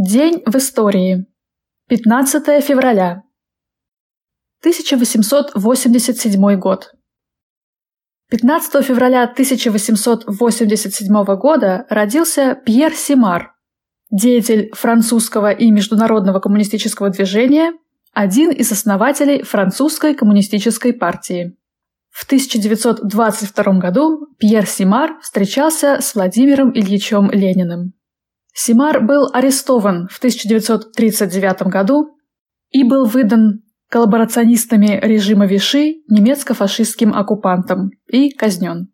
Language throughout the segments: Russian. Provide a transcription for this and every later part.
День в истории. 15 февраля. 1887 год. 15 февраля 1887 года родился Пьер Симар, деятель французского и международного коммунистического движения, один из основателей французской коммунистической партии. В 1922 году Пьер Симар встречался с Владимиром Ильичем Лениным. Симар был арестован в 1939 году и был выдан коллаборационистами режима Виши немецко-фашистским оккупантам и казнен.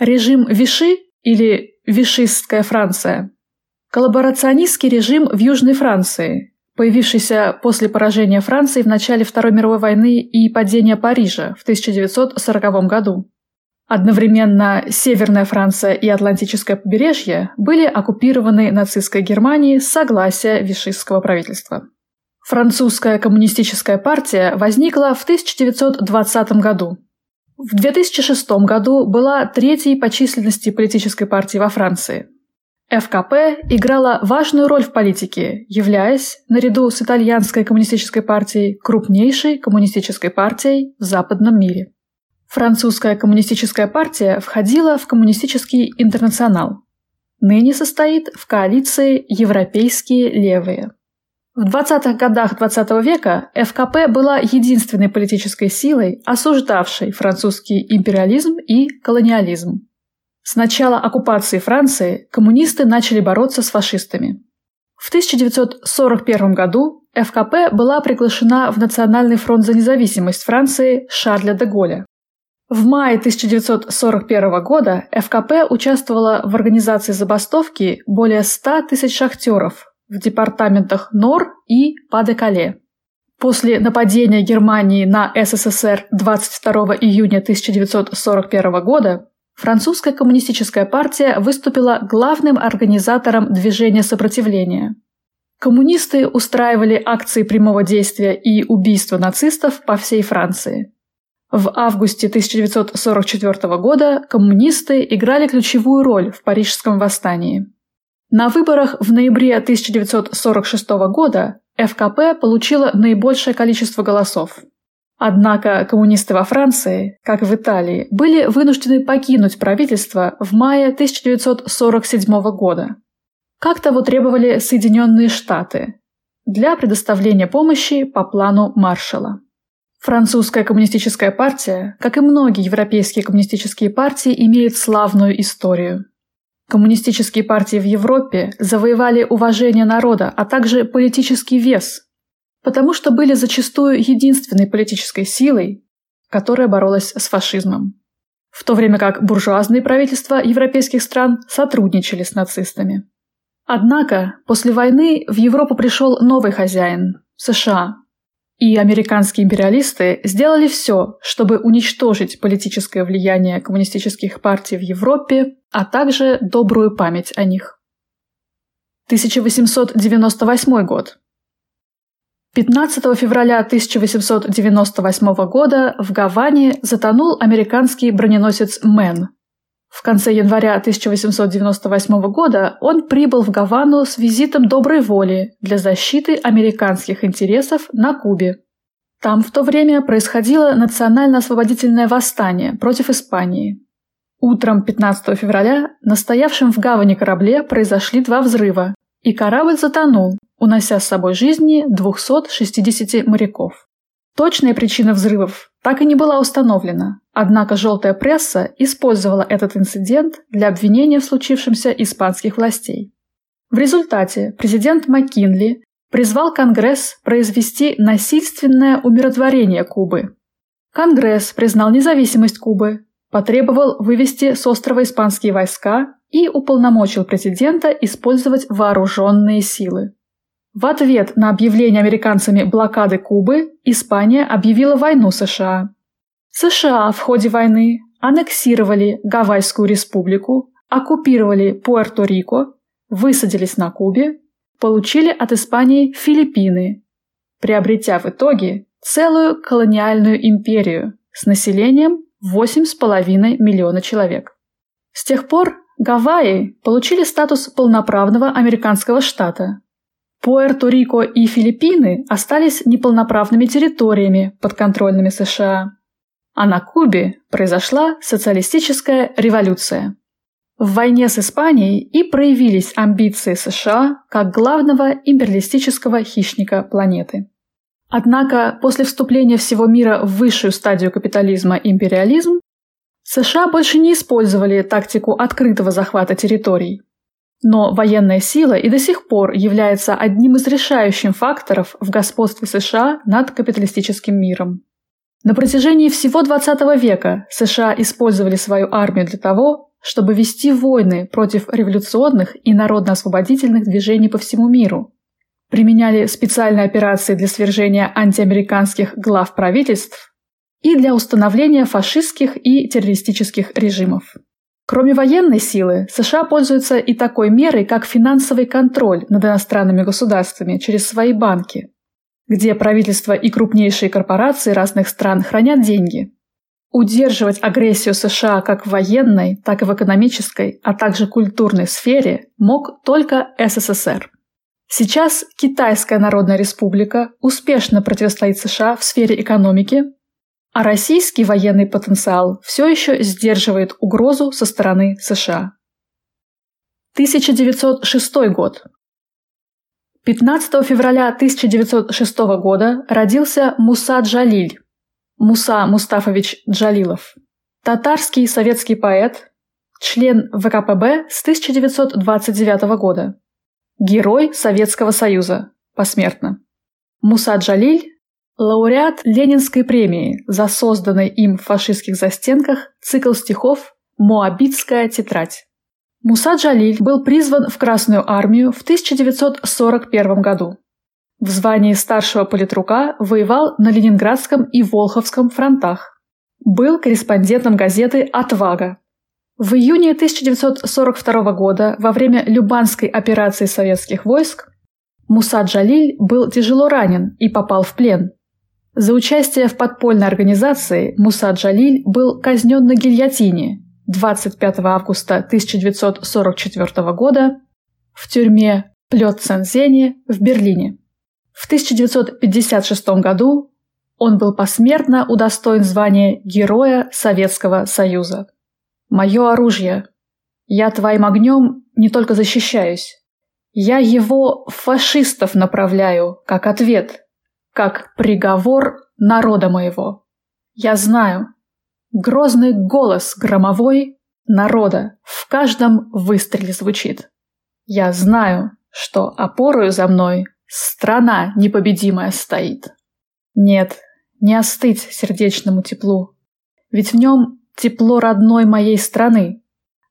Режим Виши или Вишистская Франция – коллаборационистский режим в Южной Франции, появившийся после поражения Франции в начале Второй мировой войны и падения Парижа в 1940 году. Одновременно Северная Франция и Атлантическое побережье были оккупированы нацистской Германией с согласия вишистского правительства. Французская коммунистическая партия возникла в 1920 году. В 2006 году была третьей по численности политической партией во Франции. ФКП играла важную роль в политике, являясь, наряду с итальянской коммунистической партией, крупнейшей коммунистической партией в западном мире. Французская коммунистическая партия входила в коммунистический интернационал. Ныне состоит в коалиции «Европейские левые». В 20-х годах XX -го века ФКП была единственной политической силой, осуждавшей французский империализм и колониализм. С начала оккупации Франции коммунисты начали бороться с фашистами. В 1941 году ФКП была приглашена в Национальный фронт за независимость Франции Шарля де Голля. В мае 1941 года ФКП участвовала в организации забастовки более 100 тысяч шахтеров в департаментах Нор и Па-де-Кале. После нападения Германии на СССР 22 июня 1941 года французская коммунистическая партия выступила главным организатором движения сопротивления. Коммунисты устраивали акции прямого действия и убийства нацистов по всей Франции – в августе 1944 года коммунисты играли ключевую роль в Парижском восстании. На выборах в ноябре 1946 года ФКП получила наибольшее количество голосов. Однако коммунисты во Франции, как и в Италии, были вынуждены покинуть правительство в мае 1947 года. Как того требовали Соединенные Штаты для предоставления помощи по плану Маршалла. Французская коммунистическая партия, как и многие европейские коммунистические партии, имеет славную историю. Коммунистические партии в Европе завоевали уважение народа, а также политический вес, потому что были зачастую единственной политической силой, которая боролась с фашизмом. В то время как буржуазные правительства европейских стран сотрудничали с нацистами. Однако после войны в Европу пришел новый хозяин – США, и американские империалисты сделали все, чтобы уничтожить политическое влияние коммунистических партий в Европе, а также добрую память о них. 1898 год. 15 февраля 1898 года в Гаване затонул американский броненосец «Мэн», в конце января 1898 года он прибыл в Гавану с визитом доброй воли для защиты американских интересов на Кубе. Там в то время происходило национально-освободительное восстание против Испании. Утром 15 февраля на стоявшем в гавани корабле произошли два взрыва, и корабль затонул, унося с собой жизни 260 моряков. Точная причина взрывов так и не была установлена, однако желтая пресса использовала этот инцидент для обвинения в случившемся испанских властей. В результате президент Маккинли призвал Конгресс произвести насильственное умиротворение Кубы. Конгресс признал независимость Кубы, потребовал вывести с острова испанские войска и уполномочил президента использовать вооруженные силы. В ответ на объявление американцами блокады Кубы Испания объявила войну США. США в ходе войны аннексировали Гавайскую республику, оккупировали Пуэрто-Рико, высадились на Кубе, получили от Испании Филиппины, приобретя в итоге целую колониальную империю с населением 8,5 миллиона человек. С тех пор Гавайи получили статус полноправного американского штата, Пуэрто-Рико и Филиппины остались неполноправными территориями, подконтрольными США. А на Кубе произошла социалистическая революция. В войне с Испанией и проявились амбиции США как главного империалистического хищника планеты. Однако после вступления всего мира в высшую стадию капитализма империализм, США больше не использовали тактику открытого захвата территорий. Но военная сила и до сих пор является одним из решающих факторов в господстве США над капиталистическим миром. На протяжении всего XX века США использовали свою армию для того, чтобы вести войны против революционных и народно-освободительных движений по всему миру. Применяли специальные операции для свержения антиамериканских глав правительств и для установления фашистских и террористических режимов. Кроме военной силы, США пользуются и такой мерой, как финансовый контроль над иностранными государствами через свои банки, где правительства и крупнейшие корпорации разных стран хранят деньги. Удерживать агрессию США как в военной, так и в экономической, а также культурной сфере мог только СССР. Сейчас Китайская Народная Республика успешно противостоит США в сфере экономики, а российский военный потенциал все еще сдерживает угрозу со стороны США. 1906 год. 15 февраля 1906 года родился Муса Джалиль, Муса Мустафович Джалилов, татарский советский поэт, член ВКПБ с 1929 года, герой Советского Союза, посмертно. Муса Джалиль Лауреат Ленинской премии за созданный им в фашистских застенках цикл стихов «Моабитская тетрадь». Муса Джалиль был призван в Красную армию в 1941 году. В звании старшего политрука воевал на Ленинградском и Волховском фронтах. Был корреспондентом газеты «Отвага». В июне 1942 года во время Любанской операции советских войск Муса Джалиль был тяжело ранен и попал в плен – за участие в подпольной организации Муса Джалиль был казнен на гильотине 25 августа 1944 года в тюрьме Плёцензене в Берлине. В 1956 году он был посмертно удостоен звания Героя Советского Союза. «Мое оружие. Я твоим огнем не только защищаюсь. Я его фашистов направляю, как ответ как приговор народа моего. Я знаю, грозный голос громовой народа в каждом выстреле звучит. Я знаю, что опорою за мной страна непобедимая стоит. Нет, не остыть сердечному теплу, ведь в нем тепло родной моей страны.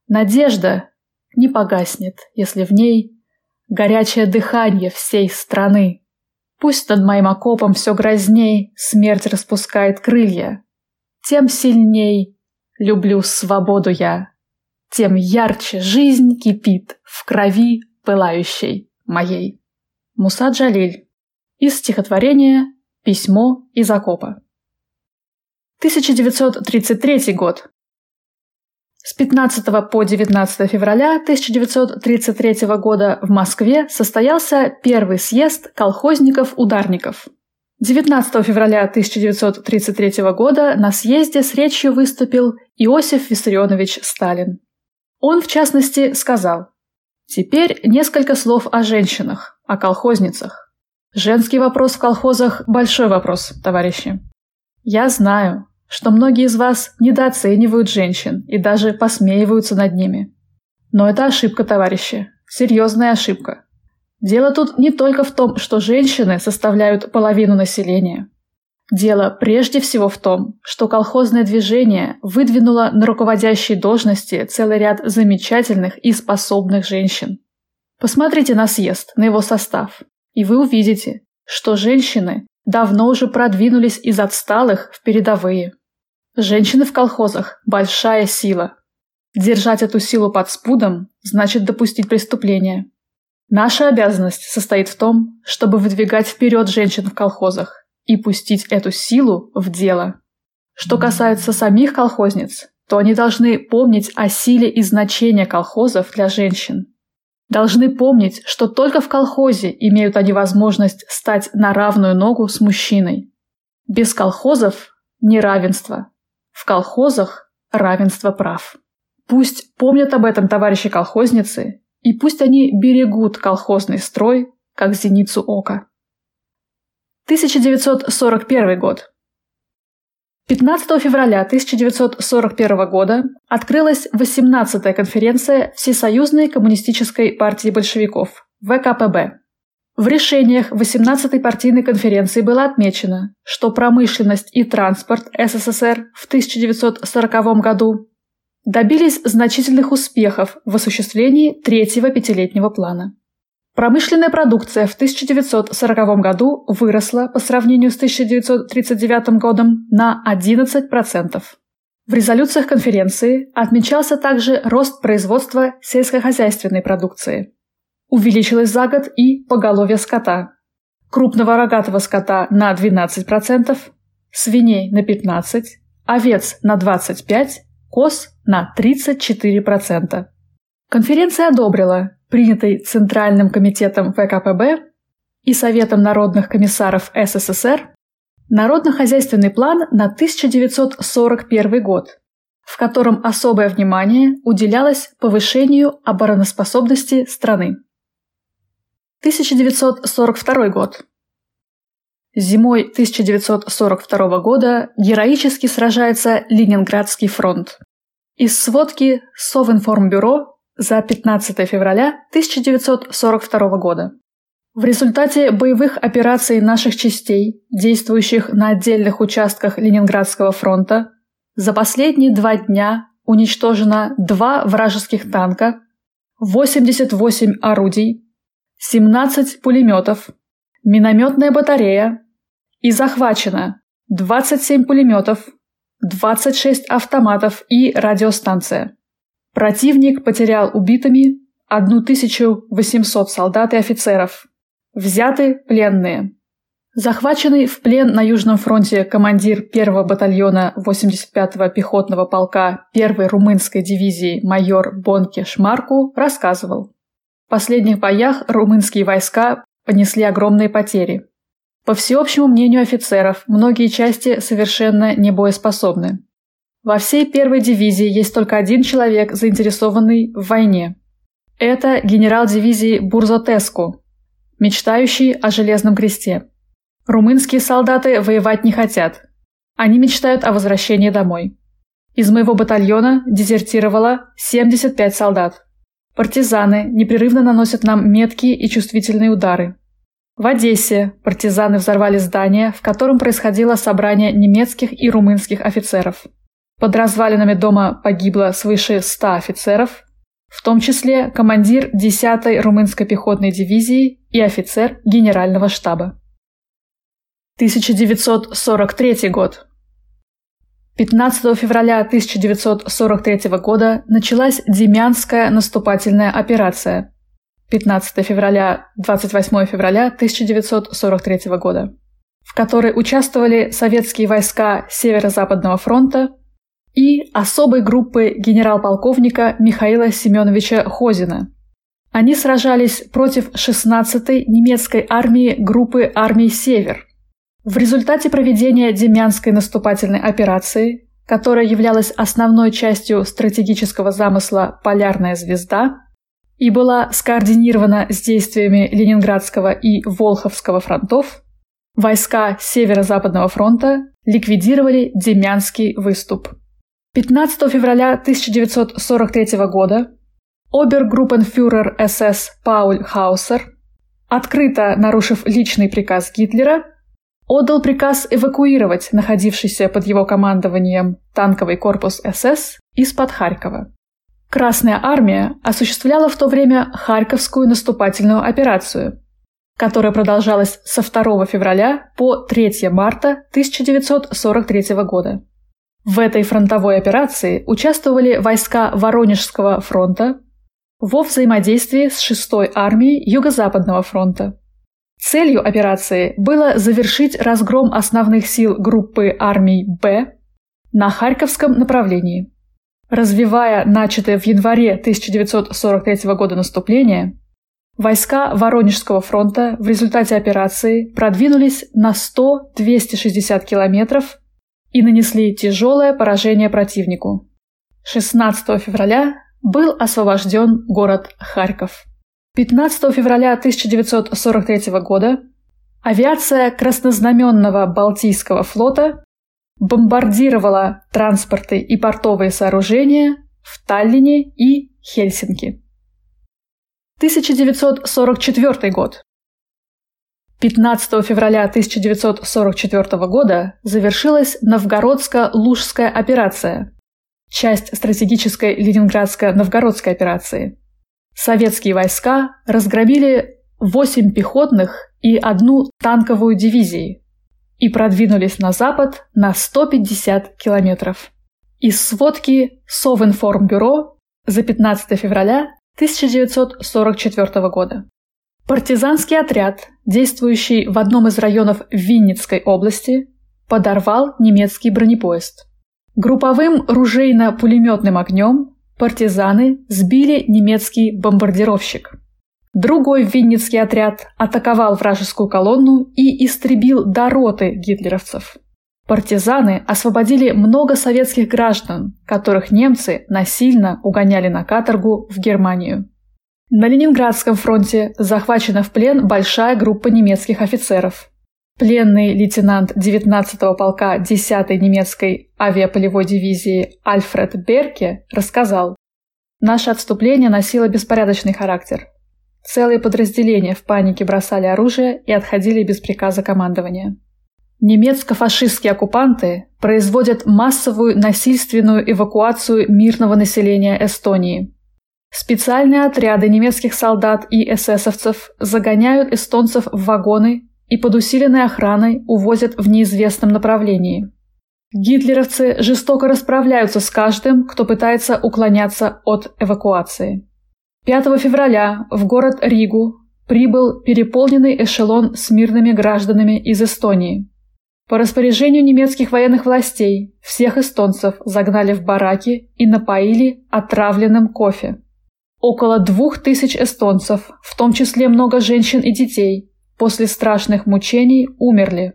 Надежда не погаснет, если в ней горячее дыхание всей страны. Пусть над моим окопом все грозней смерть распускает крылья. Тем сильней люблю свободу я, тем ярче жизнь кипит в крови пылающей моей. Муса Джалиль. Из стихотворения «Письмо из окопа». 1933 год. С 15 по 19 февраля 1933 года в Москве состоялся первый съезд колхозников-ударников. 19 февраля 1933 года на съезде с речью выступил Иосиф Виссарионович Сталин. Он, в частности, сказал «Теперь несколько слов о женщинах, о колхозницах. Женский вопрос в колхозах – большой вопрос, товарищи. Я знаю, что многие из вас недооценивают женщин и даже посмеиваются над ними. Но это ошибка, товарищи. Серьезная ошибка. Дело тут не только в том, что женщины составляют половину населения. Дело прежде всего в том, что колхозное движение выдвинуло на руководящие должности целый ряд замечательных и способных женщин. Посмотрите на съезд, на его состав, и вы увидите, что женщины давно уже продвинулись из отсталых в передовые. Женщины в колхозах – большая сила. Держать эту силу под спудом значит допустить преступление. Наша обязанность состоит в том, чтобы выдвигать вперед женщин в колхозах и пустить эту силу в дело. Что касается самих колхозниц, то они должны помнить о силе и значении колхозов для женщин. должны помнить, что только в колхозе имеют они возможность стать на равную ногу с мужчиной. Без колхозов – неравенство. В колхозах – равенство прав. Пусть помнят об этом товарищи колхозницы, и пусть они берегут колхозный строй, как зеницу ока. 1941 год. 15 февраля 1941 года открылась 18-я конференция Всесоюзной коммунистической партии большевиков ВКПБ. В решениях 18-й партийной конференции было отмечено, что промышленность и транспорт СССР в 1940 году добились значительных успехов в осуществлении третьего пятилетнего плана. Промышленная продукция в 1940 году выросла по сравнению с 1939 годом на 11%. В резолюциях конференции отмечался также рост производства сельскохозяйственной продукции. Увеличилось за год и поголовье скота. Крупного рогатого скота на 12%, свиней на 15%, овец на 25%, коз на 34%. Конференция одобрила принятый Центральным комитетом ВКПБ и Советом народных комиссаров СССР Народно-хозяйственный план на 1941 год, в котором особое внимание уделялось повышению обороноспособности страны. 1942 год. Зимой 1942 года героически сражается Ленинградский фронт. Из сводки Совинформбюро за 15 февраля 1942 года. В результате боевых операций наших частей, действующих на отдельных участках Ленинградского фронта, за последние два дня уничтожено два вражеских танка, 88 орудий, 17 пулеметов, минометная батарея и захвачено 27 пулеметов, 26 автоматов и радиостанция. Противник потерял убитыми 1800 солдат и офицеров. Взяты пленные. Захваченный в плен на Южном фронте командир 1-го батальона 85-го пехотного полка 1-й румынской дивизии майор Бонке Шмарку рассказывал. В последних боях румынские войска понесли огромные потери. По всеобщему мнению офицеров, многие части совершенно не боеспособны. Во всей первой дивизии есть только один человек, заинтересованный в войне. Это генерал дивизии Бурзотеску, мечтающий о железном кресте. Румынские солдаты воевать не хотят. Они мечтают о возвращении домой. Из моего батальона дезертировало 75 солдат. Партизаны непрерывно наносят нам меткие и чувствительные удары. В Одессе партизаны взорвали здание, в котором происходило собрание немецких и румынских офицеров. Под развалинами дома погибло свыше 100 офицеров, в том числе командир 10-й румынской пехотной дивизии и офицер генерального штаба. 1943 год. 15 февраля 1943 года началась Демянская наступательная операция. 15 февраля 28 февраля 1943 года, в которой участвовали советские войска Северо-Западного фронта, и особой группы генерал-полковника Михаила Семеновича Хозина. Они сражались против 16-й немецкой армии группы армий «Север». В результате проведения Демянской наступательной операции, которая являлась основной частью стратегического замысла «Полярная звезда», и была скоординирована с действиями Ленинградского и Волховского фронтов, войска Северо-Западного фронта ликвидировали Демянский выступ. 15 февраля 1943 года обергруппенфюрер СС Пауль Хаусер, открыто нарушив личный приказ Гитлера, отдал приказ эвакуировать находившийся под его командованием танковый корпус СС из-под Харькова. Красная армия осуществляла в то время Харьковскую наступательную операцию, которая продолжалась со 2 февраля по 3 марта 1943 года. В этой фронтовой операции участвовали войска Воронежского фронта во взаимодействии с 6-й армией Юго-Западного фронта. Целью операции было завершить разгром основных сил группы армий «Б» на Харьковском направлении. Развивая начатое в январе 1943 года наступление, войска Воронежского фронта в результате операции продвинулись на 100-260 километров и нанесли тяжелое поражение противнику. 16 февраля был освобожден город Харьков. 15 февраля 1943 года авиация Краснознаменного Балтийского флота бомбардировала транспорты и портовые сооружения в Таллине и Хельсинки. 1944 год. 15 февраля 1944 года завершилась Новгородско-Лужская операция, часть стратегической Ленинградско-Новгородской операции. Советские войска разгромили 8 пехотных и одну танковую дивизии и продвинулись на запад на 150 километров. Из сводки Совинформбюро за 15 февраля 1944 года. Партизанский отряд, действующий в одном из районов Винницкой области, подорвал немецкий бронепоезд. Групповым ружейно-пулеметным огнем партизаны сбили немецкий бомбардировщик. Другой винницкий отряд атаковал вражескую колонну и истребил до роты гитлеровцев. Партизаны освободили много советских граждан, которых немцы насильно угоняли на каторгу в Германию. На Ленинградском фронте захвачена в плен большая группа немецких офицеров. Пленный лейтенант 19-го полка 10-й немецкой авиаполевой дивизии Альфред Берке рассказал, «Наше отступление носило беспорядочный характер. Целые подразделения в панике бросали оружие и отходили без приказа командования. Немецко-фашистские оккупанты производят массовую насильственную эвакуацию мирного населения Эстонии. Специальные отряды немецких солдат и эсэсовцев загоняют эстонцев в вагоны и под усиленной охраной увозят в неизвестном направлении. Гитлеровцы жестоко расправляются с каждым, кто пытается уклоняться от эвакуации. 5 февраля в город Ригу прибыл переполненный эшелон с мирными гражданами из Эстонии. По распоряжению немецких военных властей всех эстонцев загнали в бараки и напоили отравленным кофе. Около двух тысяч эстонцев, в том числе много женщин и детей, после страшных мучений умерли.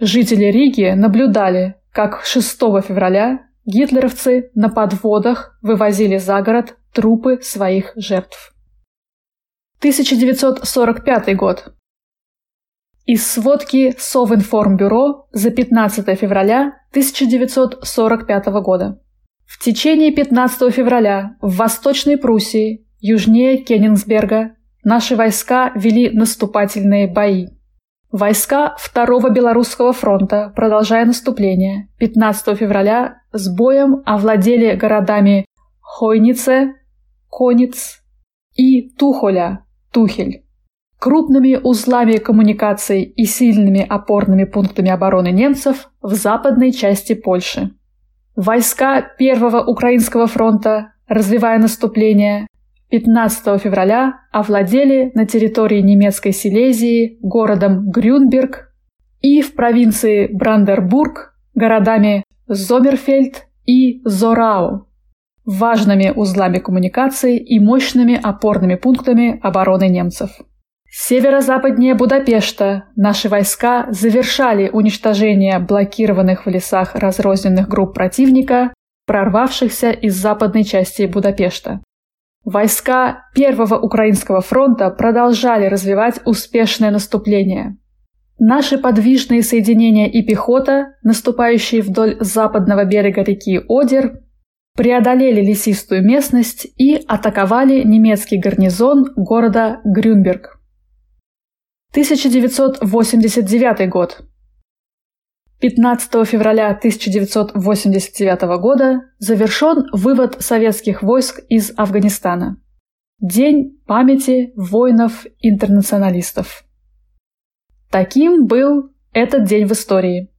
Жители Риги наблюдали, как 6 февраля гитлеровцы на подводах вывозили за город трупы своих жертв. 1945 год. Из сводки Совинформбюро за 15 февраля 1945 года. В течение 15 февраля в Восточной Пруссии, южнее Кенигсберга, наши войска вели наступательные бои. Войска Второго Белорусского фронта, продолжая наступление, 15 февраля с боем овладели городами Хойнице, Конец и Тухоля, Тухель. Крупными узлами коммуникаций и сильными опорными пунктами обороны немцев в западной части Польши. Войска Первого Украинского фронта, развивая наступление, 15 февраля овладели на территории немецкой Силезии городом Грюнберг и в провинции Брандербург городами Зомерфельд и Зорау, важными узлами коммуникаций и мощными опорными пунктами обороны немцев. Северо-западнее Будапешта наши войска завершали уничтожение блокированных в лесах разрозненных групп противника, прорвавшихся из западной части Будапешта. Войска Первого Украинского фронта продолжали развивать успешное наступление. Наши подвижные соединения и пехота, наступающие вдоль западного берега реки Одер, преодолели лесистую местность и атаковали немецкий гарнизон города Грюнберг. 1989 год. 15 февраля 1989 года завершен вывод советских войск из Афганистана. День памяти воинов-интернационалистов. Таким был этот день в истории.